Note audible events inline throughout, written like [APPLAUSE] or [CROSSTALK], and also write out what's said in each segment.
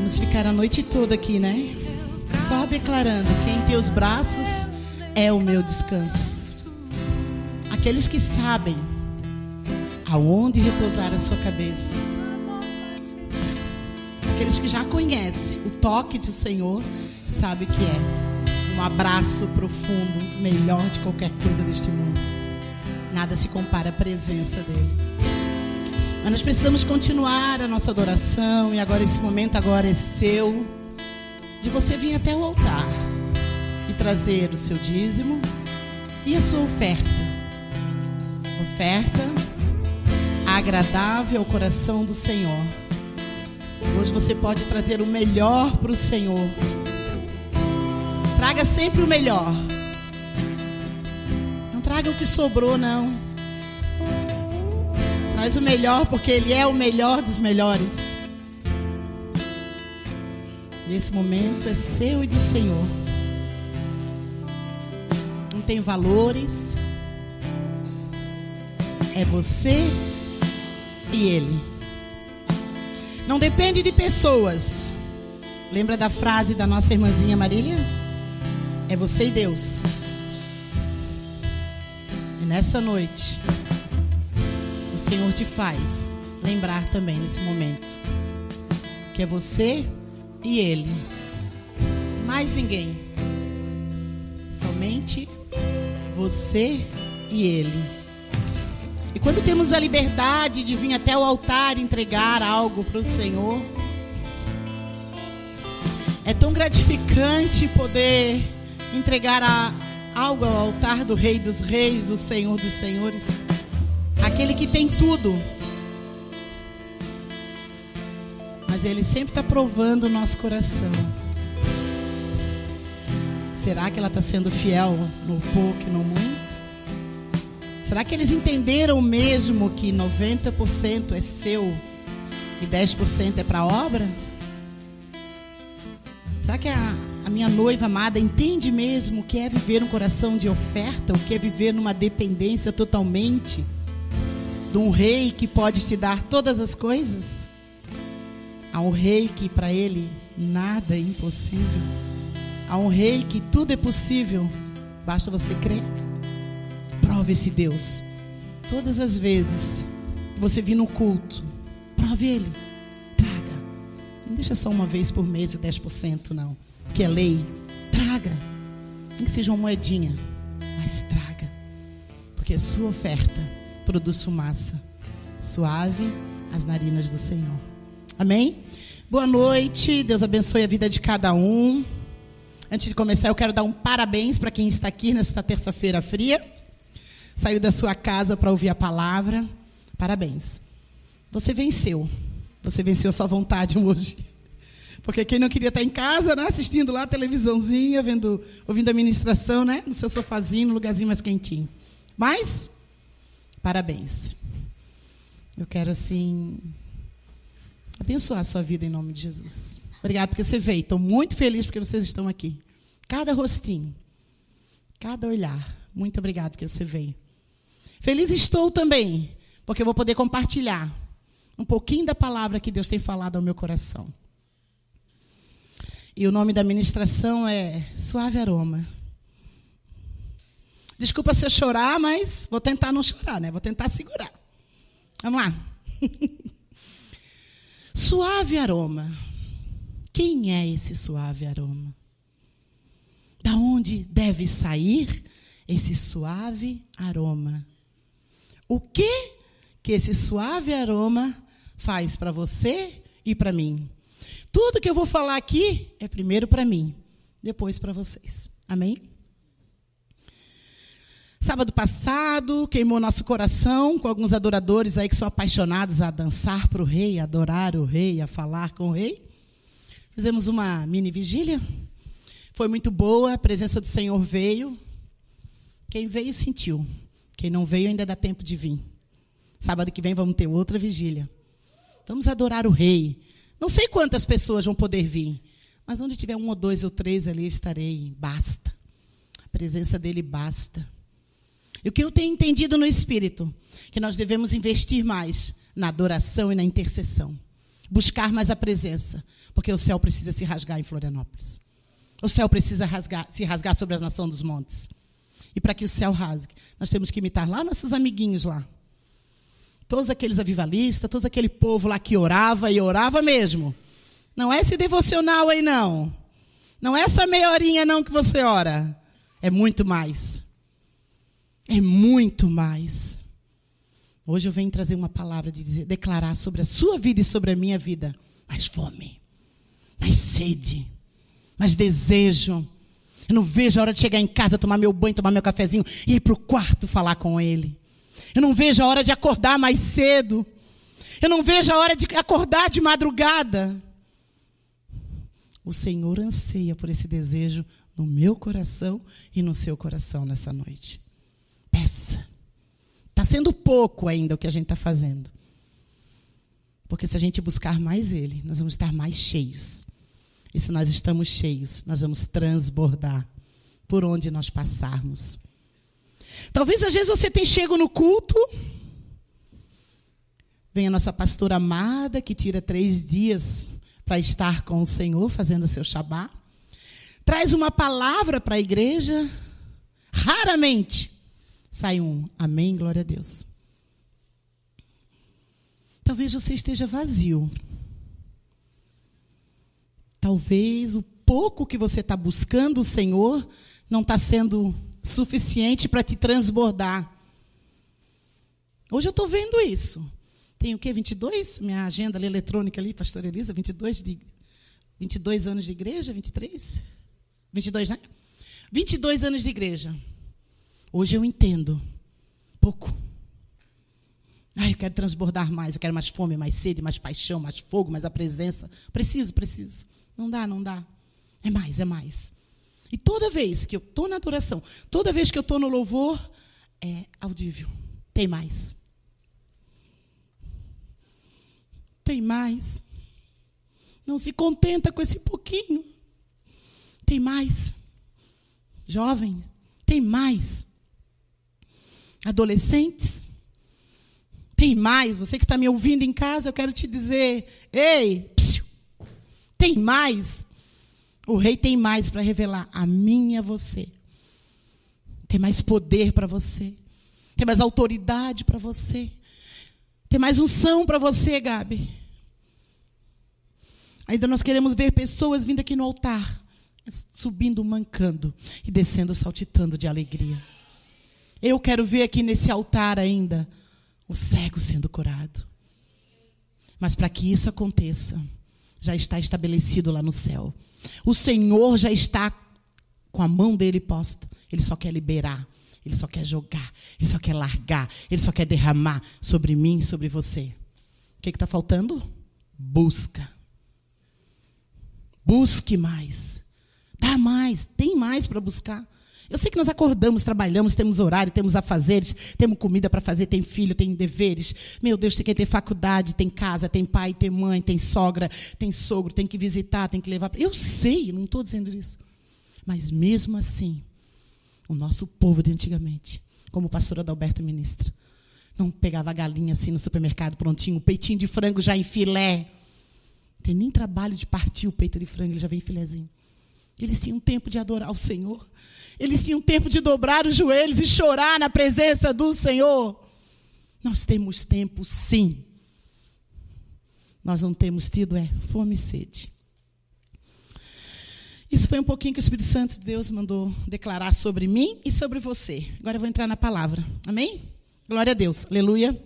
Podemos ficar a noite toda aqui, né? Só declarando que em teus braços é o meu descanso. Aqueles que sabem aonde repousar a sua cabeça. Aqueles que já conhecem o toque do Senhor, sabe que é um abraço profundo, melhor de qualquer coisa deste mundo. Nada se compara à presença dele. Mas nós precisamos continuar a nossa adoração e agora esse momento agora é seu de você vir até o altar e trazer o seu dízimo e a sua oferta. Oferta agradável ao coração do Senhor. Hoje você pode trazer o melhor para o Senhor. Traga sempre o melhor. Não traga o que sobrou, não. Traz o melhor, porque Ele é o melhor dos melhores. E esse momento é seu e do Senhor. Não tem valores. É você e Ele. Não depende de pessoas. Lembra da frase da nossa irmãzinha Marília? É você e Deus. E nessa noite. Senhor te faz lembrar também nesse momento que é você e Ele, mais ninguém, somente você e Ele. E quando temos a liberdade de vir até o altar entregar algo para o Senhor, é tão gratificante poder entregar a, algo ao altar do Rei dos Reis, do Senhor dos Senhores aquele que tem tudo. Mas Ele sempre está provando o nosso coração. Será que ela está sendo fiel no pouco e no muito? Será que eles entenderam mesmo que 90% é seu e 10% é para a obra? Será que a, a minha noiva amada entende mesmo o que é viver um coração de oferta, o que é viver numa dependência totalmente? De um rei que pode te dar todas as coisas, a um rei que para ele nada é impossível, a um rei que tudo é possível, basta você crer. Prove esse Deus. Todas as vezes que você vir no culto, prove ele. Traga. Não deixa só uma vez por mês o 10%, não. Porque é lei. Traga. Nem que seja uma moedinha. Mas traga. Porque a sua oferta produz fumaça suave às narinas do Senhor. Amém? Boa noite, Deus abençoe a vida de cada um. Antes de começar, eu quero dar um parabéns para quem está aqui nesta terça-feira fria. Saiu da sua casa para ouvir a palavra. Parabéns. Você venceu. Você venceu sua vontade [LAUGHS] hoje. Porque quem não queria estar em casa, né, assistindo lá a televisãozinha, vendo, ouvindo a ministração, né, no seu sofazinho, no lugarzinho mais quentinho. Mas Parabéns. Eu quero, assim, abençoar a sua vida em nome de Jesus. Obrigado porque você veio. Estou muito feliz porque vocês estão aqui. Cada rostinho, cada olhar. Muito obrigado porque você veio. Feliz estou também, porque eu vou poder compartilhar um pouquinho da palavra que Deus tem falado ao meu coração. E o nome da ministração é Suave Aroma. Desculpa se eu chorar, mas vou tentar não chorar, né? Vou tentar segurar. Vamos lá. [LAUGHS] suave aroma. Quem é esse suave aroma? Da onde deve sair esse suave aroma? O que que esse suave aroma faz para você e para mim? Tudo que eu vou falar aqui é primeiro para mim, depois para vocês. Amém? Sábado passado, queimou nosso coração com alguns adoradores aí que são apaixonados a dançar para o rei, a adorar o rei, a falar com o rei. Fizemos uma mini vigília. Foi muito boa, a presença do Senhor veio. Quem veio sentiu. Quem não veio ainda dá tempo de vir. Sábado que vem vamos ter outra vigília. Vamos adorar o rei. Não sei quantas pessoas vão poder vir, mas onde tiver um ou dois ou três ali estarei. Basta. A presença dele basta. E o que eu tenho entendido no Espírito? Que nós devemos investir mais na adoração e na intercessão. buscar mais a presença, porque o céu precisa se rasgar em Florianópolis. O céu precisa rasgar, se rasgar sobre a nação dos montes. E para que o céu rasgue, nós temos que imitar lá nossos amiguinhos lá. Todos aqueles avivalistas, todo aquele povo lá que orava e orava mesmo. Não é esse devocional aí, não. Não é essa meia horinha, não, que você ora. É muito mais. É muito mais. Hoje eu venho trazer uma palavra de dizer, declarar sobre a sua vida e sobre a minha vida. Mais fome, mais sede, mais desejo. Eu não vejo a hora de chegar em casa, tomar meu banho, tomar meu cafezinho e ir para o quarto falar com ele. Eu não vejo a hora de acordar mais cedo. Eu não vejo a hora de acordar de madrugada. O Senhor anseia por esse desejo no meu coração e no seu coração nessa noite. Peça. Está sendo pouco ainda o que a gente está fazendo. Porque se a gente buscar mais Ele, nós vamos estar mais cheios. E se nós estamos cheios, nós vamos transbordar por onde nós passarmos. Talvez às vezes você tenha chego no culto, vem a nossa pastora amada que tira três dias para estar com o Senhor fazendo seu Shabá, traz uma palavra para a igreja, raramente sai um amém, glória a Deus. Talvez você esteja vazio. Talvez o pouco que você está buscando o Senhor não está sendo suficiente para te transbordar. Hoje eu estou vendo isso. Tem o quê? 22? Minha agenda ali, eletrônica ali, pastor Elisa, 22, de, 22 anos de igreja? 23? 22, né? 22 anos de igreja. Hoje eu entendo. Pouco. Ai, eu quero transbordar mais, eu quero mais fome, mais sede, mais paixão, mais fogo, mais a presença. Preciso, preciso. Não dá, não dá. É mais, é mais. E toda vez que eu estou na adoração, toda vez que eu estou no louvor, é audível. Tem mais. Tem mais. Não se contenta com esse pouquinho. Tem mais. Jovens, tem mais. Adolescentes, tem mais. Você que está me ouvindo em casa, eu quero te dizer: ei, psiu, tem mais. O rei tem mais para revelar a mim e a você. Tem mais poder para você. Tem mais autoridade para você. Tem mais unção para você, Gabi. Ainda nós queremos ver pessoas vindo aqui no altar, subindo mancando e descendo saltitando de alegria. Eu quero ver aqui nesse altar ainda o cego sendo curado. Mas para que isso aconteça, já está estabelecido lá no céu. O Senhor já está com a mão dele posta. Ele só quer liberar. Ele só quer jogar. Ele só quer largar. Ele só quer derramar sobre mim e sobre você. O que está faltando? Busca. Busque mais. Dá mais. Tem mais para buscar. Eu sei que nós acordamos, trabalhamos, temos horário, temos afazeres, temos comida para fazer, tem filho, tem deveres. Meu Deus, tem que ter faculdade, tem casa, tem pai, tem mãe, tem sogra, tem sogro, tem que visitar, tem que levar. Eu sei, não estou dizendo isso. Mas mesmo assim, o nosso povo de antigamente, como o pastor Adalberto ministra, não pegava galinha assim no supermercado prontinho, um peitinho de frango já em filé. Não tem nem trabalho de partir o peito de frango, ele já vem em filézinho. Eles tinham tempo de adorar o Senhor. Eles tinham tempo de dobrar os joelhos e chorar na presença do Senhor. Nós temos tempo, sim. Nós não temos tido é fome e sede. Isso foi um pouquinho que o Espírito Santo de Deus mandou declarar sobre mim e sobre você. Agora eu vou entrar na palavra. Amém? Glória a Deus. Aleluia.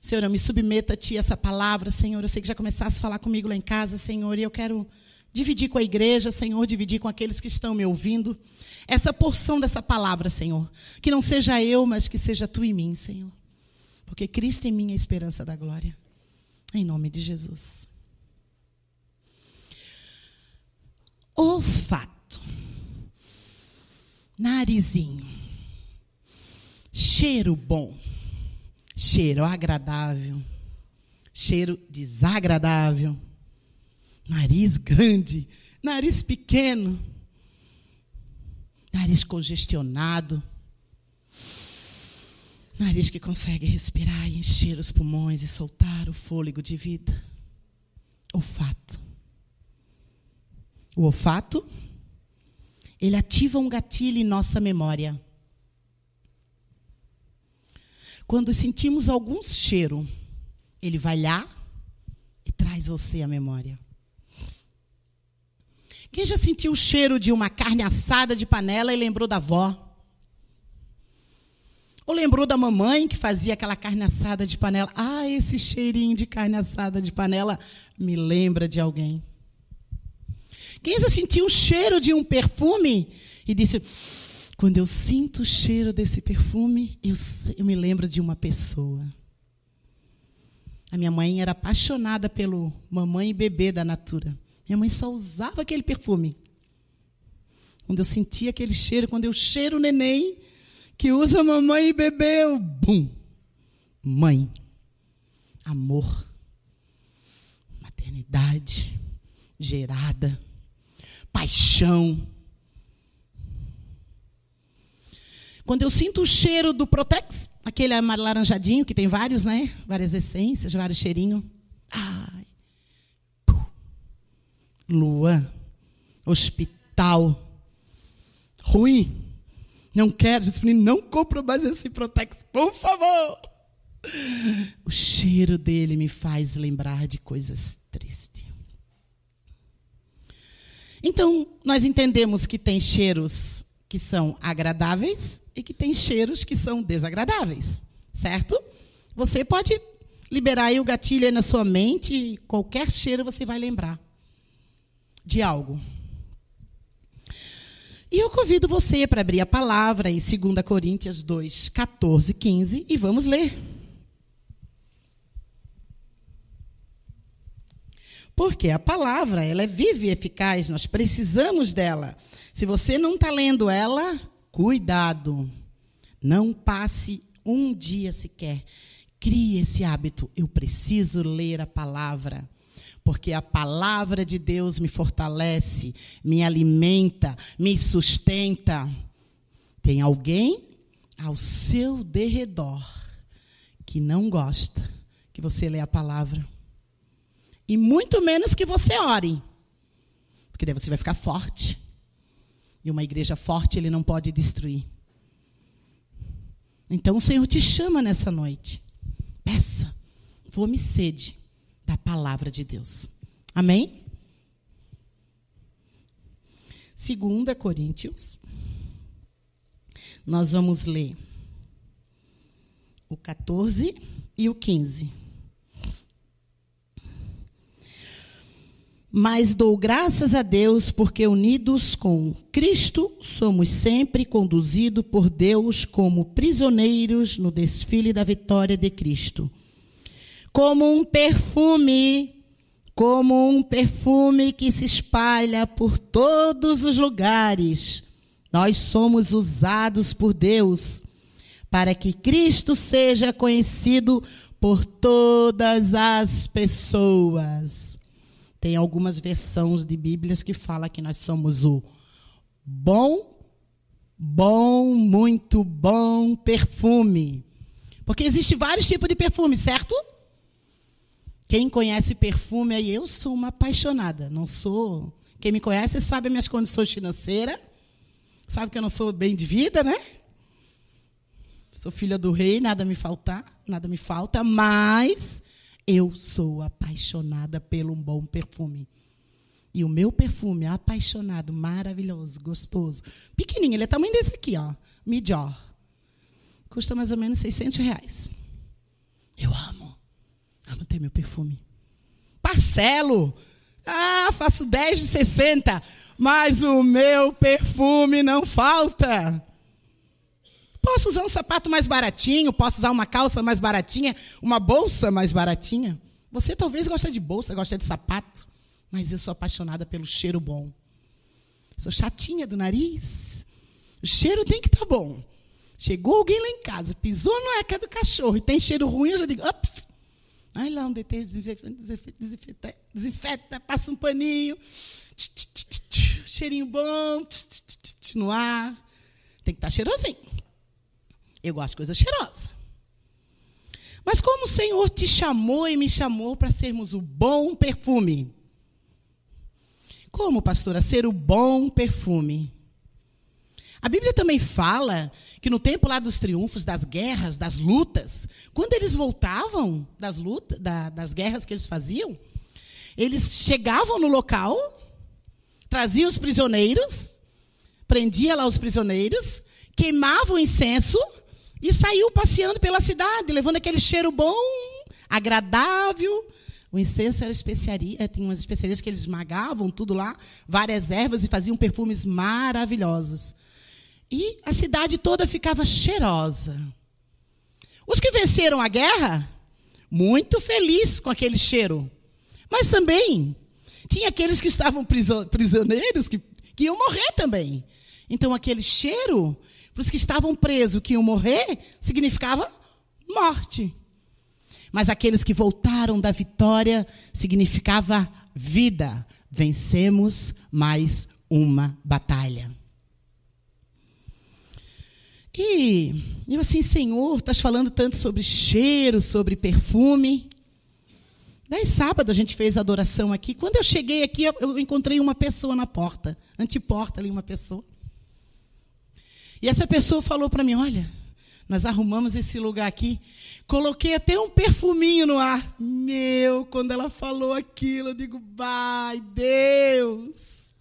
Senhor, eu me submeta a Ti essa palavra, Senhor. Eu sei que já começaste a falar comigo lá em casa, Senhor, e eu quero dividir com a igreja, Senhor, dividir com aqueles que estão me ouvindo, essa porção dessa palavra, Senhor. Que não seja eu, mas que seja tu em mim, Senhor. Porque Cristo em mim é a esperança da glória. Em nome de Jesus. Olfato. Narizinho. Cheiro bom. Cheiro agradável. Cheiro desagradável Nariz grande, nariz pequeno, nariz congestionado, Nariz que consegue respirar e encher os pulmões e soltar o fôlego de vida. Olfato. O olfato, ele ativa um gatilho em nossa memória. Quando sentimos algum cheiro, ele vai lá e traz você à memória. Quem já sentiu o cheiro de uma carne assada de panela e lembrou da avó? Ou lembrou da mamãe que fazia aquela carne assada de panela? Ah, esse cheirinho de carne assada de panela me lembra de alguém. Quem já sentiu o cheiro de um perfume e disse: Quando eu sinto o cheiro desse perfume, eu, eu me lembro de uma pessoa. A minha mãe era apaixonada pelo mamãe e bebê da Natura. Minha mãe só usava aquele perfume. Quando eu sentia aquele cheiro, quando eu cheiro o neném, que usa mamãe e bebê, eu, bum, mãe, amor, maternidade, gerada, paixão. Quando eu sinto o cheiro do Protex, aquele laranjadinho que tem vários, né? Várias essências, vários cheirinhos. Ai. Luan. Hospital. Ruim. Não quero, disse não compro mais esse Protex, por favor. O cheiro dele me faz lembrar de coisas tristes. Então, nós entendemos que tem cheiros que são agradáveis e que tem cheiros que são desagradáveis, certo? Você pode liberar aí o gatilho aí na sua mente, qualquer cheiro você vai lembrar de algo. E eu convido você para abrir a palavra em 2 Coríntios 2, 14, 15 e vamos ler. Porque a palavra, ela é viva e eficaz, nós precisamos dela. Se você não está lendo ela, cuidado. Não passe um dia sequer. Crie esse hábito. Eu preciso ler a palavra porque a palavra de Deus me fortalece, me alimenta, me sustenta. Tem alguém ao seu derredor que não gosta que você lê a palavra. E muito menos que você ore. Porque daí você vai ficar forte. E uma igreja forte ele não pode destruir. Então o Senhor te chama nessa noite. Peça, fome sede da palavra de Deus. Amém? 2 Coríntios, nós vamos ler o 14 e o 15. Mas dou graças a Deus porque unidos com Cristo somos sempre conduzidos por Deus como prisioneiros no desfile da vitória de Cristo como um perfume, como um perfume que se espalha por todos os lugares. Nós somos usados por Deus para que Cristo seja conhecido por todas as pessoas. Tem algumas versões de Bíblias que fala que nós somos o bom, bom, muito bom perfume. Porque existe vários tipos de perfume, certo? Quem conhece perfume aí, eu sou uma apaixonada. Não sou. Quem me conhece sabe as minhas condições financeiras. Sabe que eu não sou bem de vida, né? Sou filha do rei, nada me falta, nada me falta, mas eu sou apaixonada pelo um bom perfume. E o meu perfume apaixonado, maravilhoso, gostoso. Pequenininho, ele é tamanho desse aqui, ó. Midjor. Custa mais ou menos 600 reais. Eu amo. Não tem meu perfume. Parcelo. Ah, faço 10 de 60, mas o meu perfume não falta. Posso usar um sapato mais baratinho, posso usar uma calça mais baratinha, uma bolsa mais baratinha. Você talvez goste de bolsa, gosta de sapato, mas eu sou apaixonada pelo cheiro bom. Sou chatinha do nariz. O cheiro tem que estar tá bom. Chegou alguém lá em casa, pisou na eca do cachorro e tem cheiro ruim, eu já digo, ups, Aí lá um desinfeta, desinfeta, desinfeta, passa um paninho, tch, tch, tch, cheirinho bom, no ar. Tem que estar tá cheirosinho. Eu gosto de coisa cheirosa. Mas como o Senhor te chamou e me chamou para sermos o bom perfume? Como, pastora, ser o bom perfume? A Bíblia também fala que no tempo lá dos triunfos, das guerras, das lutas, quando eles voltavam das lutas, da, das guerras que eles faziam, eles chegavam no local, traziam os prisioneiros, prendia lá os prisioneiros, queimavam incenso e saíam passeando pela cidade, levando aquele cheiro bom, agradável. O incenso era especiaria, eh, tinha umas especiarias que eles esmagavam tudo lá, várias ervas e faziam perfumes maravilhosos. E a cidade toda ficava cheirosa. Os que venceram a guerra, muito felizes com aquele cheiro. Mas também tinha aqueles que estavam prisioneiros que, que iam morrer também. Então aquele cheiro, para os que estavam presos, que iam morrer, significava morte. Mas aqueles que voltaram da vitória significava vida. Vencemos mais uma batalha. E eu assim, Senhor, estás falando tanto sobre cheiro, sobre perfume. Daí sábado a gente fez adoração aqui. Quando eu cheguei aqui, eu encontrei uma pessoa na porta, anteporta ali, uma pessoa. E essa pessoa falou para mim: Olha, nós arrumamos esse lugar aqui, coloquei até um perfuminho no ar. Meu, quando ela falou aquilo, eu digo: Vai, Deus.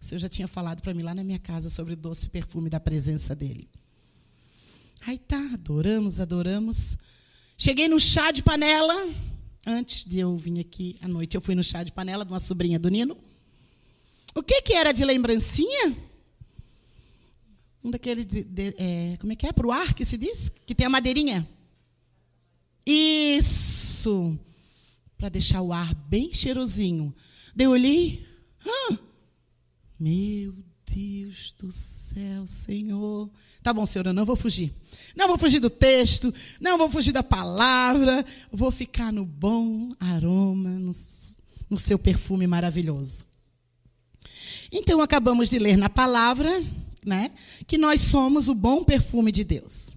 O Senhor já tinha falado para mim lá na minha casa sobre o doce perfume da presença dele. Aí tá, adoramos, adoramos. Cheguei no chá de panela. Antes de eu vir aqui à noite, eu fui no chá de panela de uma sobrinha do Nino. O que, que era de lembrancinha? Um daqueles. É, como é que é? Para o ar que se diz? Que tem a madeirinha. Isso! Para deixar o ar bem cheirosinho. Daí eu olhei. Ah, meu Deus do céu, Senhor. Tá bom, Senhor, eu não vou fugir. Não vou fugir do texto, não vou fugir da palavra. Vou ficar no bom aroma, no, no seu perfume maravilhoso. Então, acabamos de ler na palavra, né, que nós somos o bom perfume de Deus.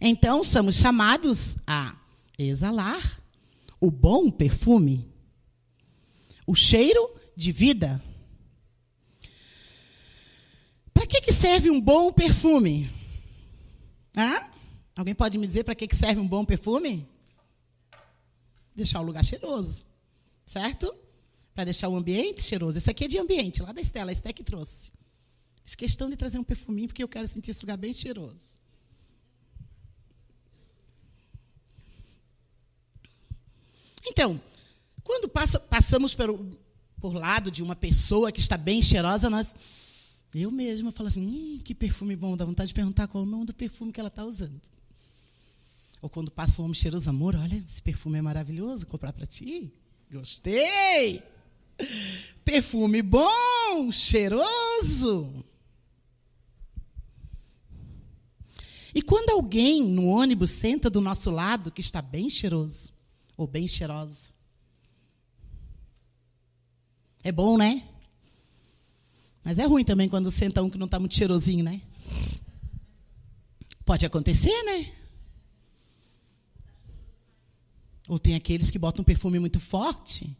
Então, somos chamados a exalar o bom perfume, o cheiro de vida para que, serve um bom perfume? Hã? Alguém pode me dizer para que, que serve um bom perfume? Deixar o lugar cheiroso, certo? Para deixar o ambiente cheiroso. Esse aqui é de ambiente, lá da Estela, a Esté que trouxe. Fiz questão de trazer um perfuminho porque eu quero sentir esse lugar bem cheiroso. Então, quando passa, passamos por, por lado de uma pessoa que está bem cheirosa, nós eu mesma falo assim, hum, que perfume bom, dá vontade de perguntar qual é o nome do perfume que ela está usando. Ou quando passa um homem cheiroso, amor, olha, esse perfume é maravilhoso, comprar para ti. Gostei! Perfume bom, cheiroso. E quando alguém no ônibus senta do nosso lado que está bem cheiroso ou bem cheirosa, é bom, né? Mas é ruim também quando senta um que não está muito cheirosinho, né? Pode acontecer, né? Ou tem aqueles que botam um perfume muito forte.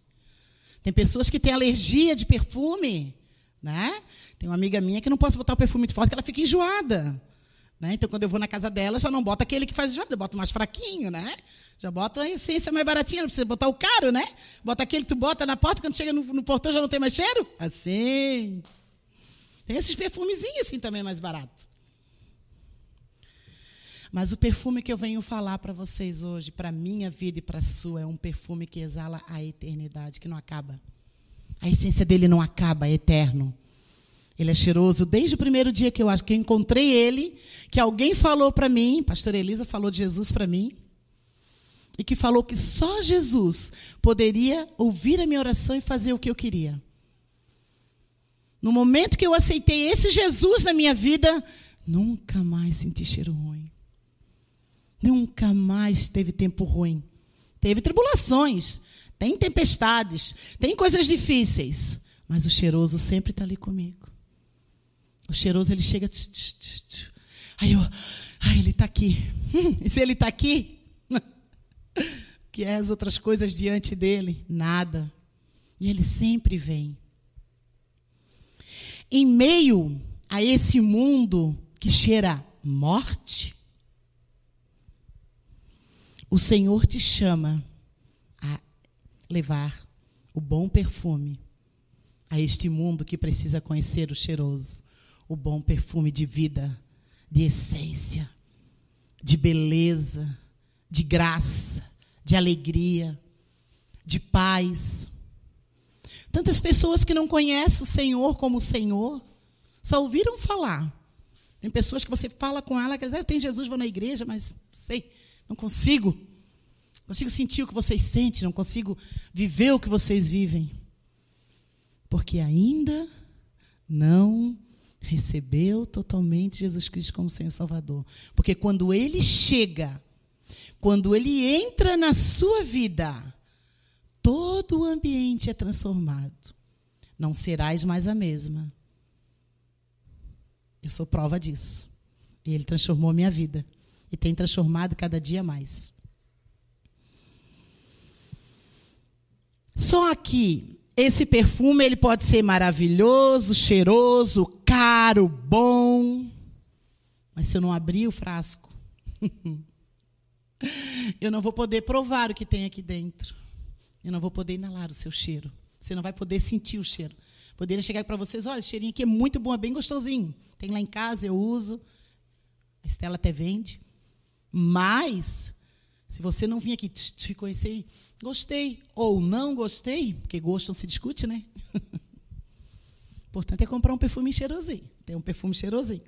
Tem pessoas que têm alergia de perfume, né? Tem uma amiga minha que não posso botar o perfume muito forte, que ela fica enjoada. Né? Então, quando eu vou na casa dela, já não bota aquele que faz enjoada, eu boto mais fraquinho, né? Já bota a essência mais baratinha, não precisa botar o caro, né? Bota aquele que tu bota na porta, quando chega no, no portão já não tem mais cheiro. Assim. Tem esses perfumezinhos assim também mais barato. Mas o perfume que eu venho falar para vocês hoje, para minha vida e para a sua, é um perfume que exala a eternidade, que não acaba. A essência dele não acaba, é eterno. Ele é cheiroso desde o primeiro dia que eu acho que eu encontrei ele, que alguém falou para mim, pastor Elisa falou de Jesus para mim, e que falou que só Jesus poderia ouvir a minha oração e fazer o que eu queria. No momento que eu aceitei esse Jesus na minha vida, nunca mais senti cheiro ruim. Nunca mais teve tempo ruim. Teve tribulações, tem tempestades, tem coisas difíceis, mas o cheiroso sempre está ali comigo. O cheiroso ele chega, tch, tch, tch, aí eu, ai, ele está aqui. Hum, e se ele está aqui, [LAUGHS] que é as outras coisas diante dele? Nada. E ele sempre vem. Em meio a esse mundo que cheira morte, o Senhor te chama a levar o bom perfume a este mundo que precisa conhecer o cheiroso, o bom perfume de vida, de essência, de beleza, de graça, de alegria, de paz. Tantas pessoas que não conhecem o Senhor como o Senhor, só ouviram falar. Tem pessoas que você fala com ela, que dizem, ah, eu tenho Jesus, vou na igreja, mas sei, não consigo. Não consigo sentir o que vocês sentem, não consigo viver o que vocês vivem. Porque ainda não recebeu totalmente Jesus Cristo como Senhor Salvador. Porque quando ele chega, quando ele entra na sua vida, todo o ambiente é transformado. Não serás mais a mesma. Eu sou prova disso. E ele transformou minha vida. E tem transformado cada dia mais. Só aqui, esse perfume ele pode ser maravilhoso, cheiroso, caro, bom. Mas se eu não abrir o frasco, [LAUGHS] eu não vou poder provar o que tem aqui dentro. Eu não vou poder inalar o seu cheiro. Você não vai poder sentir o cheiro. Poderia chegar para vocês, olha, esse cheirinho aqui é muito bom, é bem gostosinho. Tem lá em casa, eu uso. A Estela até vende. Mas, se você não vir aqui te conhecer gostei ou não gostei, porque gosto não se discute, né? [LAUGHS] Importante é comprar um perfume cheirosinho. Tem um perfume cheirosinho.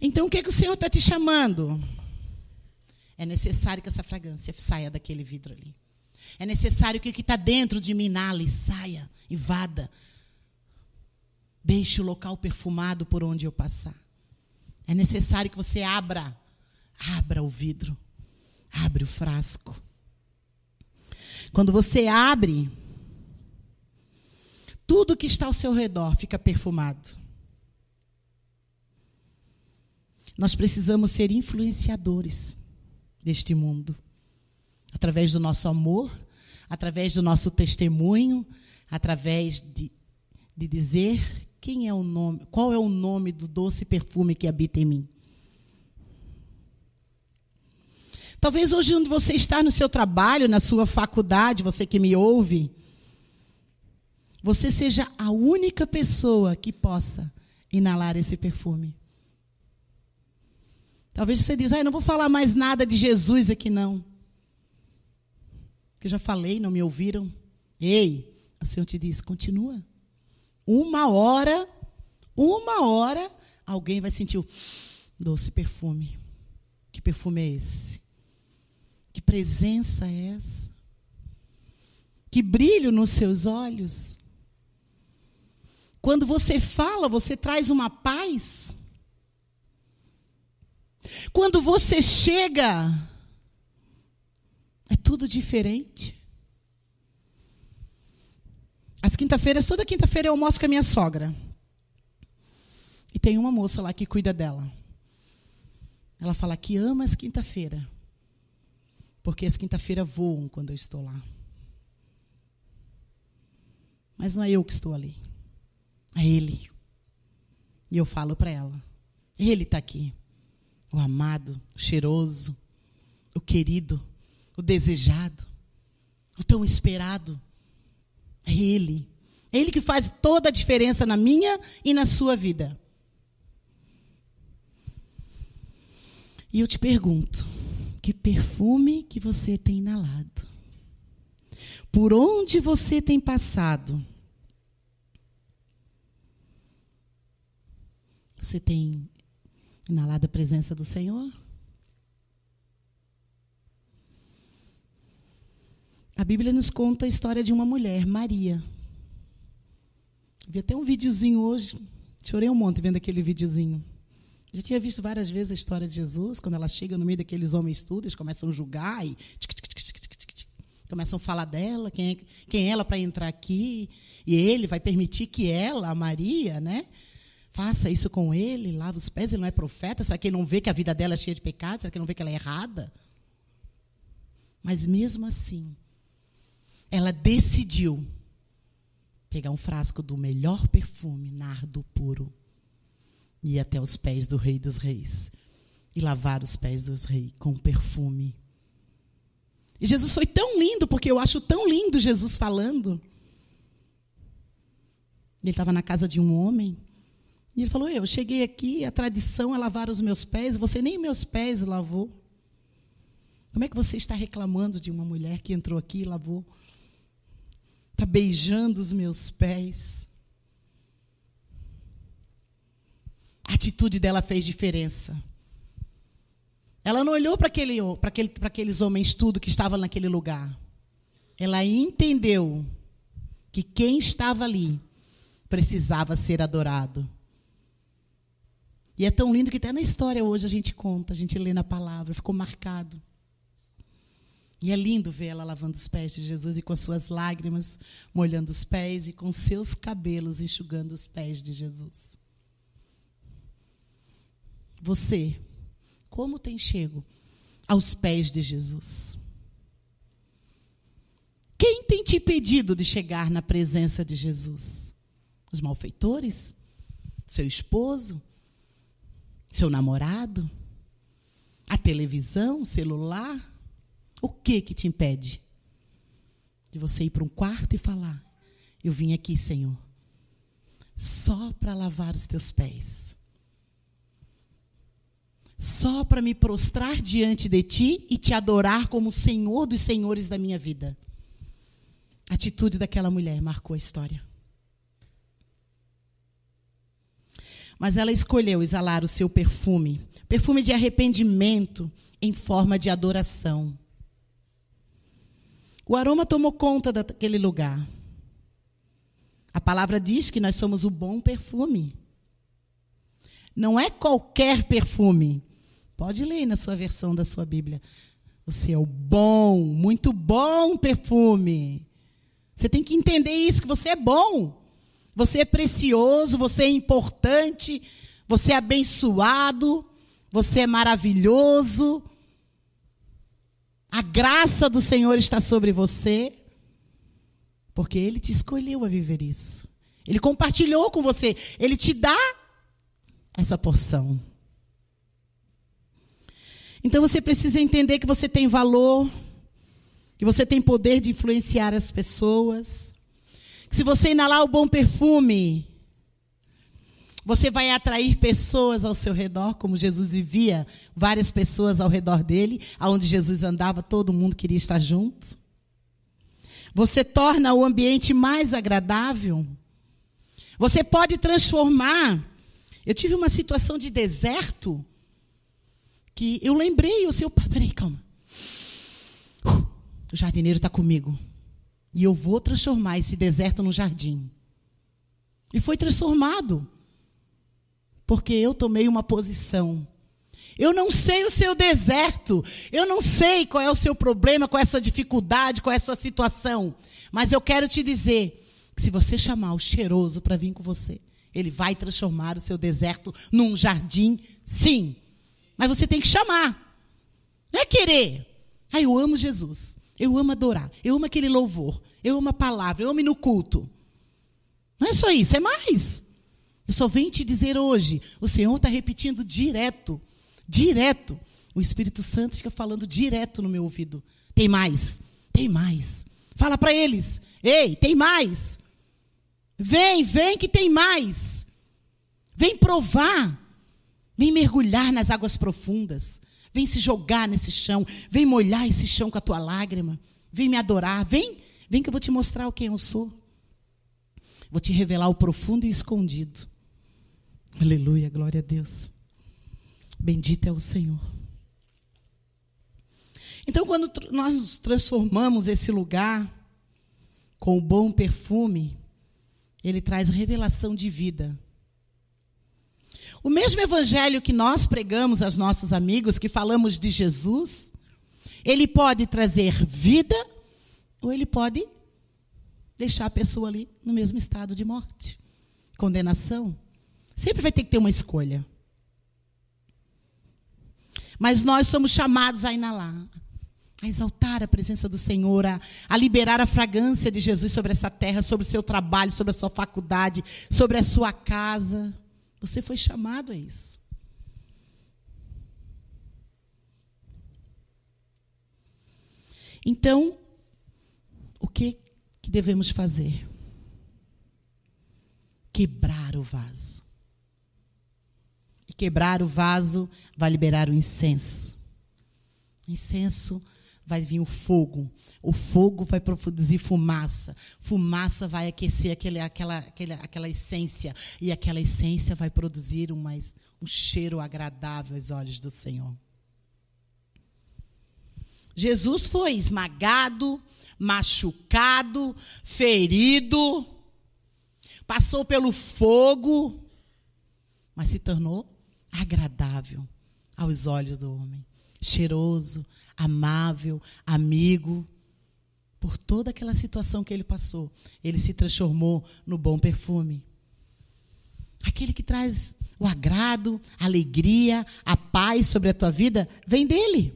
Então, o que, é que o Senhor está te chamando? É necessário que essa fragrância saia daquele vidro ali. É necessário que o que está dentro de mim inale, saia, invada. Deixe o local perfumado por onde eu passar. É necessário que você abra, abra o vidro, abre o frasco. Quando você abre, tudo que está ao seu redor fica perfumado. Nós precisamos ser influenciadores deste mundo através do nosso amor, através do nosso testemunho, através de, de dizer quem é o nome, qual é o nome do doce perfume que habita em mim. Talvez hoje onde você está no seu trabalho, na sua faculdade, você que me ouve, você seja a única pessoa que possa inalar esse perfume. Talvez você diz, ah, eu não vou falar mais nada de Jesus aqui não que já falei, não me ouviram. Ei, o Senhor te diz: continua. Uma hora, uma hora, alguém vai sentir o doce perfume. Que perfume é esse? Que presença é essa? Que brilho nos seus olhos? Quando você fala, você traz uma paz. Quando você chega, tudo diferente. As quinta-feiras, toda quinta-feira eu almoço com a minha sogra. E tem uma moça lá que cuida dela. Ela fala que ama as quinta-feira. Porque as quinta-feira voam quando eu estou lá. Mas não é eu que estou ali. É ele. E eu falo para ela. Ele está aqui. O amado, o cheiroso, o querido o desejado, o tão esperado. É Ele. É Ele que faz toda a diferença na minha e na sua vida. E eu te pergunto: que perfume que você tem inalado? Por onde você tem passado? Você tem inalado a presença do Senhor? A Bíblia nos conta a história de uma mulher, Maria. Vi até um videozinho hoje, chorei um monte vendo aquele videozinho. Já tinha visto várias vezes a história de Jesus, quando ela chega no meio daqueles homens todos, eles começam a julgar e começam a falar dela, quem é, quem é ela para entrar aqui, e ele vai permitir que ela, a Maria, né, faça isso com ele, lava os pés, ele não é profeta, será que ele não vê que a vida dela é cheia de pecados, será que ele não vê que ela é errada? Mas mesmo assim, ela decidiu pegar um frasco do melhor perfume, nardo puro, e ir até os pés do Rei dos Reis e lavar os pés dos reis com perfume. E Jesus foi tão lindo, porque eu acho tão lindo Jesus falando. Ele estava na casa de um homem. E ele falou: Eu cheguei aqui, a tradição é lavar os meus pés, você nem meus pés lavou. Como é que você está reclamando de uma mulher que entrou aqui e lavou? Está beijando os meus pés. A atitude dela fez diferença. Ela não olhou para aquele, aquele, aqueles homens tudo que estavam naquele lugar. Ela entendeu que quem estava ali precisava ser adorado. E é tão lindo que até na história hoje a gente conta, a gente lê na palavra, ficou marcado. E é lindo ver ela lavando os pés de Jesus e com as suas lágrimas molhando os pés e com seus cabelos enxugando os pés de Jesus. Você, como tem chego aos pés de Jesus? Quem tem te impedido de chegar na presença de Jesus? Os malfeitores? Seu esposo? Seu namorado? A televisão? O celular? O que que te impede de você ir para um quarto e falar: Eu vim aqui, Senhor, só para lavar os teus pés. Só para me prostrar diante de ti e te adorar como Senhor dos senhores da minha vida. A atitude daquela mulher marcou a história. Mas ela escolheu exalar o seu perfume, perfume de arrependimento em forma de adoração. O aroma tomou conta daquele lugar. A palavra diz que nós somos o bom perfume. Não é qualquer perfume. Pode ler na sua versão da sua Bíblia. Você é o bom, muito bom perfume. Você tem que entender isso, que você é bom. Você é precioso, você é importante, você é abençoado, você é maravilhoso. A graça do Senhor está sobre você, porque Ele te escolheu a viver isso. Ele compartilhou com você, Ele te dá essa porção. Então você precisa entender que você tem valor, que você tem poder de influenciar as pessoas. Que se você inalar o bom perfume, você vai atrair pessoas ao seu redor, como Jesus vivia, várias pessoas ao redor dele, aonde Jesus andava, todo mundo queria estar junto. Você torna o ambiente mais agradável. Você pode transformar. Eu tive uma situação de deserto que eu lembrei, o seu, peraí, calma. o jardineiro está comigo. E eu vou transformar esse deserto num jardim. E foi transformado porque eu tomei uma posição. Eu não sei o seu deserto, eu não sei qual é o seu problema, qual é a sua dificuldade, qual é a sua situação, mas eu quero te dizer que se você chamar o cheiroso para vir com você, ele vai transformar o seu deserto num jardim, sim. Mas você tem que chamar. Não é querer. Ah, eu amo Jesus. Eu amo adorar. Eu amo aquele louvor. Eu amo a palavra. Eu amo ir no culto. Não é só isso, é mais. Eu só venho te dizer hoje, o Senhor está repetindo direto, direto. O Espírito Santo fica falando direto no meu ouvido. Tem mais, tem mais. Fala para eles, ei, tem mais. Vem, vem que tem mais. Vem provar. Vem mergulhar nas águas profundas. Vem se jogar nesse chão. Vem molhar esse chão com a tua lágrima. Vem me adorar. Vem, vem que eu vou te mostrar quem eu sou. Vou te revelar o profundo e escondido. Aleluia, glória a Deus. Bendito é o Senhor. Então, quando nós transformamos esse lugar com o bom perfume, ele traz revelação de vida. O mesmo evangelho que nós pregamos aos nossos amigos, que falamos de Jesus, ele pode trazer vida ou ele pode deixar a pessoa ali no mesmo estado de morte, condenação. Sempre vai ter que ter uma escolha. Mas nós somos chamados a inalar, a exaltar a presença do Senhor, a, a, liberar a fragrância de Jesus sobre essa terra, sobre o seu trabalho, sobre a sua faculdade, sobre a sua casa. Você foi chamado a isso. Então, o que, que devemos fazer? Quebrar o vaso. E quebrar o vaso vai liberar o incenso. O incenso vai vir o fogo. O fogo vai produzir fumaça. Fumaça vai aquecer aquele, aquela, aquela, aquela essência. E aquela essência vai produzir um, mais, um cheiro agradável aos olhos do Senhor. Jesus foi esmagado, machucado, ferido, passou pelo fogo, mas se tornou agradável aos olhos do homem, cheiroso, amável, amigo. Por toda aquela situação que ele passou, ele se transformou no bom perfume. Aquele que traz o agrado, a alegria, a paz sobre a tua vida, vem dele.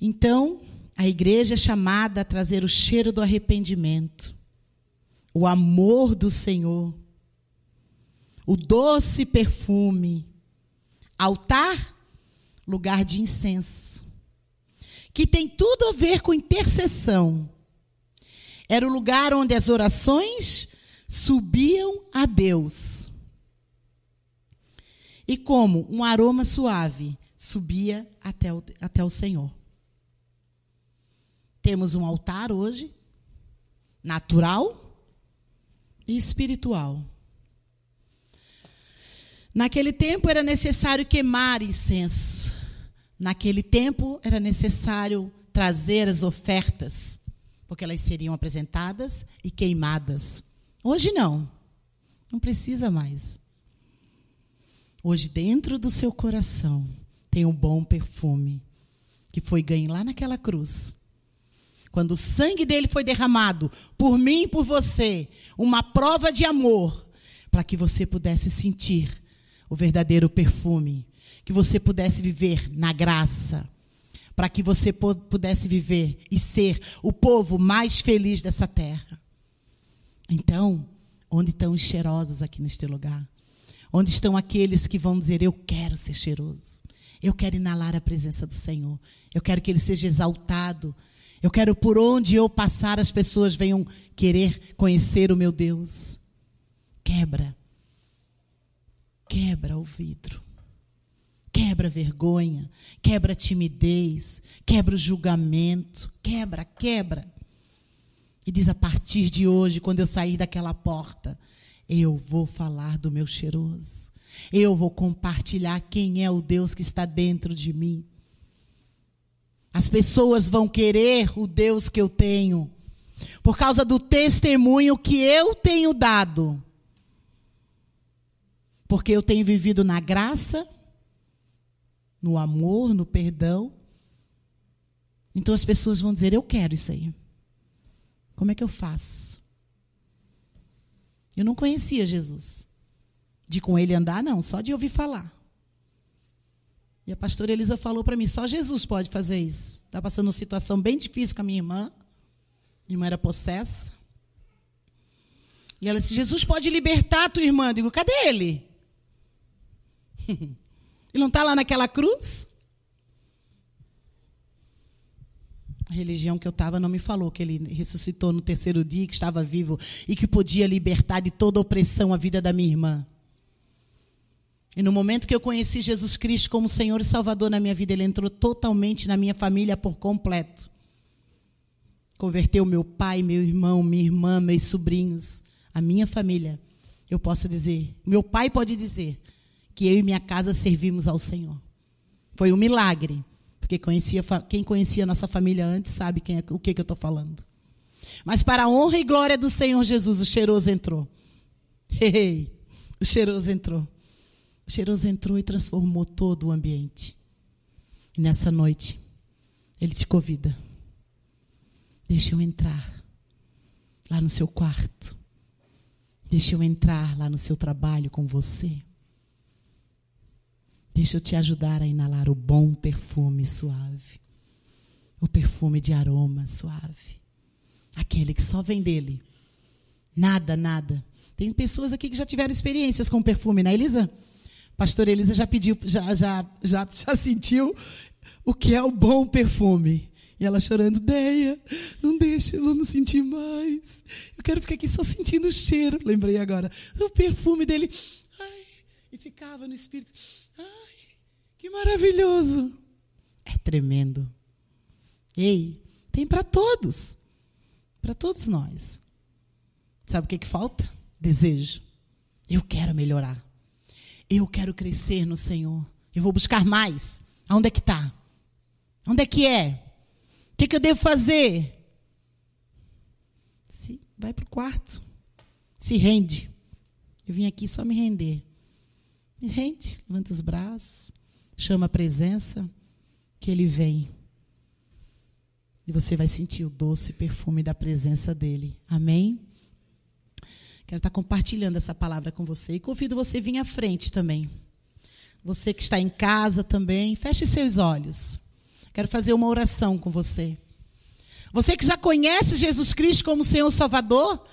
Então, a igreja é chamada a trazer o cheiro do arrependimento, o amor do Senhor, o doce perfume, altar, lugar de incenso, que tem tudo a ver com intercessão. Era o lugar onde as orações subiam a Deus. E como um aroma suave subia até o, até o Senhor. Temos um altar hoje, natural e espiritual. Naquele tempo era necessário queimar incenso. Naquele tempo era necessário trazer as ofertas, porque elas seriam apresentadas e queimadas. Hoje não. Não precisa mais. Hoje, dentro do seu coração, tem um bom perfume que foi ganho lá naquela cruz quando o sangue dele foi derramado por mim e por você, uma prova de amor, para que você pudesse sentir o verdadeiro perfume, que você pudesse viver na graça, para que você pudesse viver e ser o povo mais feliz dessa terra. Então, onde estão os cheirosos aqui neste lugar? Onde estão aqueles que vão dizer: Eu quero ser cheiroso, eu quero inalar a presença do Senhor, eu quero que Ele seja exaltado eu quero por onde eu passar as pessoas venham querer conhecer o meu Deus. Quebra. Quebra o vidro. Quebra a vergonha, quebra a timidez, quebra o julgamento, quebra, quebra. E diz: a partir de hoje, quando eu sair daquela porta, eu vou falar do meu cheiroso. Eu vou compartilhar quem é o Deus que está dentro de mim. As pessoas vão querer o Deus que eu tenho, por causa do testemunho que eu tenho dado. Porque eu tenho vivido na graça, no amor, no perdão. Então as pessoas vão dizer: Eu quero isso aí. Como é que eu faço? Eu não conhecia Jesus. De com ele andar, não, só de ouvir falar. E a pastora Elisa falou para mim: só Jesus pode fazer isso. Está passando uma situação bem difícil com a minha irmã. Minha irmã era possessa. E ela disse: Jesus pode libertar a tua irmã. Eu digo: cadê ele? Ele [LAUGHS] não está lá naquela cruz? A religião que eu estava não me falou que ele ressuscitou no terceiro dia, que estava vivo e que podia libertar de toda opressão a vida da minha irmã. E no momento que eu conheci Jesus Cristo como Senhor e Salvador na minha vida, Ele entrou totalmente na minha família por completo. Converteu meu pai, meu irmão, minha irmã, meus sobrinhos, a minha família. Eu posso dizer, meu pai pode dizer que eu e minha casa servimos ao Senhor. Foi um milagre, porque conhecia, quem conhecia nossa família antes sabe quem é, o que, que eu estou falando. Mas para a honra e glória do Senhor Jesus, o cheiroso entrou. Ei, o cheiroso entrou. O cheiroso entrou e transformou todo o ambiente. E nessa noite, ele te convida. Deixa eu entrar lá no seu quarto. Deixa eu entrar lá no seu trabalho com você. Deixa eu te ajudar a inalar o bom perfume suave. O perfume de aroma suave. Aquele que só vem dele. Nada, nada. Tem pessoas aqui que já tiveram experiências com perfume, né, Elisa? Pastor Elisa já pediu, já, já, já, já sentiu o que é o bom perfume. E ela chorando, Deia, não deixa eu não sentir mais. Eu quero ficar aqui só sentindo o cheiro. Lembrei agora. O perfume dele. Ai, e ficava no espírito. Ai, que maravilhoso. É tremendo. Ei, tem para todos. Para todos nós. Sabe o que, que falta? Desejo. Eu quero melhorar. Eu quero crescer no Senhor. Eu vou buscar mais. Aonde é que está? Onde é que é? O que, que eu devo fazer? Se, vai para o quarto. Se rende. Eu vim aqui só me render. Me rende, levanta os braços, chama a presença, que Ele vem. E você vai sentir o doce perfume da presença dEle. Amém? Quero estar compartilhando essa palavra com você. E convido você a vir à frente também. Você que está em casa também, feche seus olhos. Quero fazer uma oração com você. Você que já conhece Jesus Cristo como Senhor Salvador,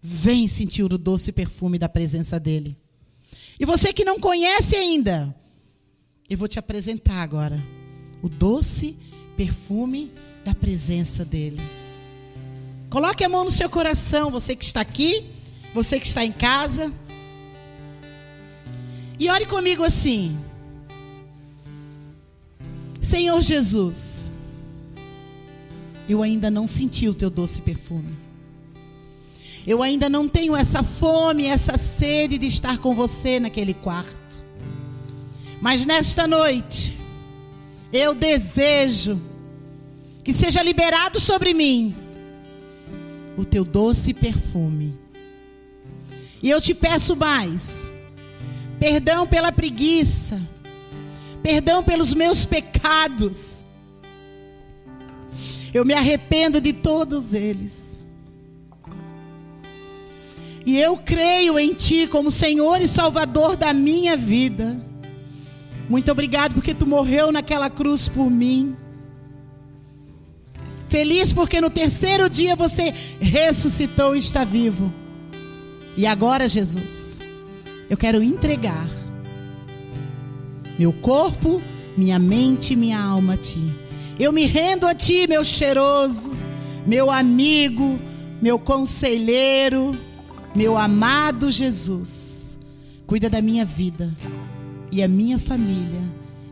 vem sentir o doce perfume da presença dEle. E você que não conhece ainda, eu vou te apresentar agora o doce perfume da presença dEle. Coloque a mão no seu coração, você que está aqui você que está em casa. E ore comigo assim. Senhor Jesus, eu ainda não senti o teu doce perfume. Eu ainda não tenho essa fome, essa sede de estar com você naquele quarto. Mas nesta noite, eu desejo que seja liberado sobre mim o teu doce perfume e eu te peço mais: perdão pela preguiça, perdão pelos meus pecados. Eu me arrependo de todos eles. E eu creio em Ti como Senhor e Salvador da minha vida. Muito obrigado porque Tu morreu naquela cruz por mim. Feliz porque no terceiro dia você ressuscitou e está vivo. E agora, Jesus, eu quero entregar meu corpo, minha mente, minha alma a Ti. Eu me rendo a Ti, meu cheiroso, meu amigo, meu conselheiro, meu amado Jesus. Cuida da minha vida e a minha família.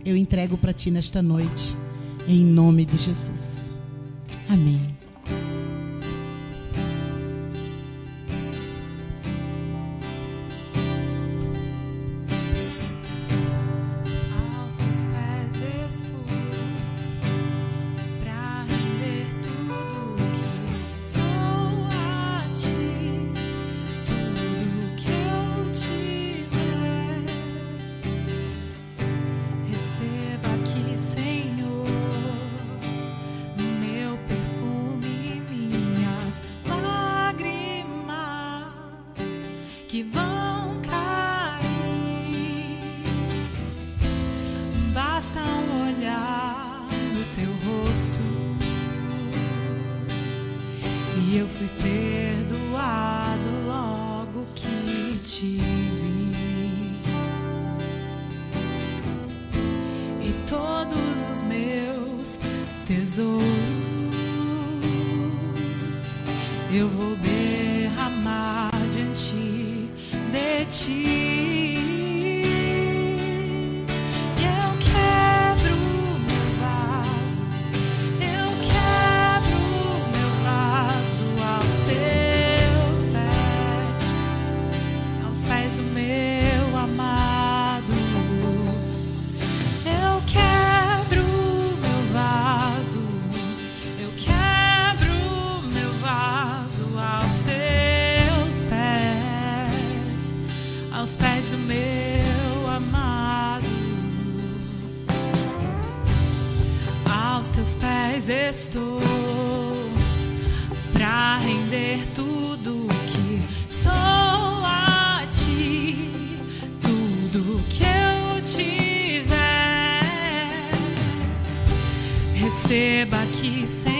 Eu entrego para Ti nesta noite, em nome de Jesus. Amém. pois estou para render tudo que sou a ti, tudo que eu tiver. Receba aqui, Senhor.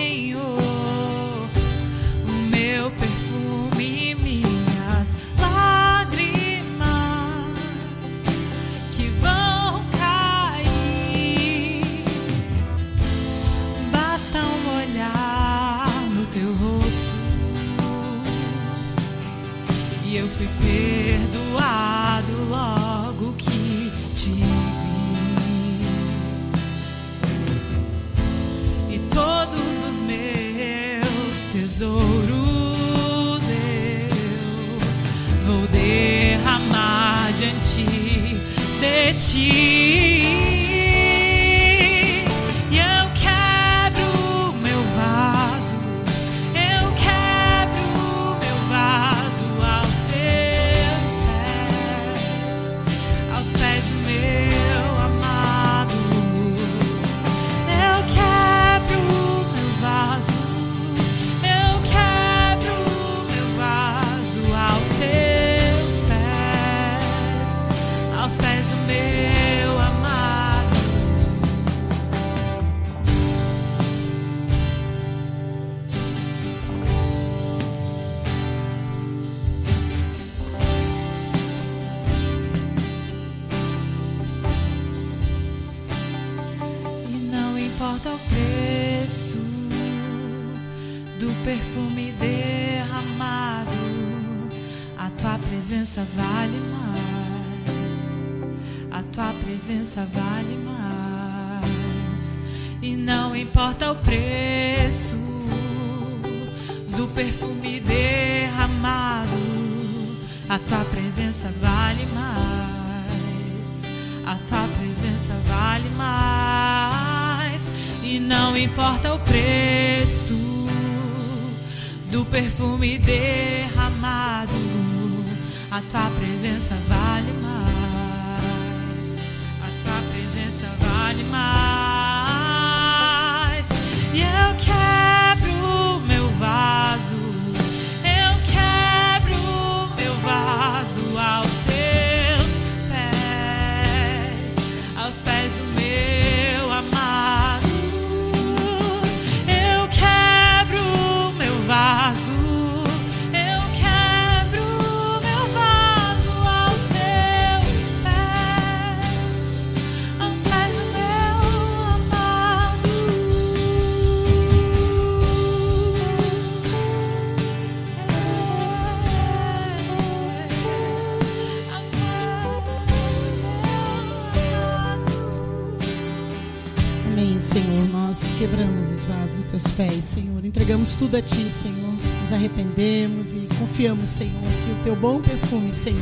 pés, Senhor. Entregamos tudo a Ti, Senhor. Nos arrependemos e confiamos, Senhor, que o Teu bom perfume, Senhor,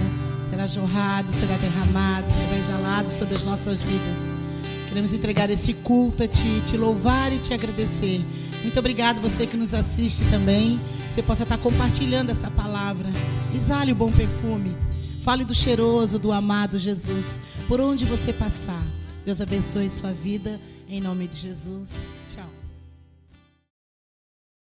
será jorrado, será derramado, será exalado sobre as nossas vidas. Queremos entregar esse culto a Ti, te louvar e te agradecer. Muito obrigado você que nos assiste também. Você possa estar compartilhando essa palavra. Exale o bom perfume. Fale do cheiroso, do amado Jesus. Por onde você passar. Deus abençoe sua vida. Em nome de Jesus.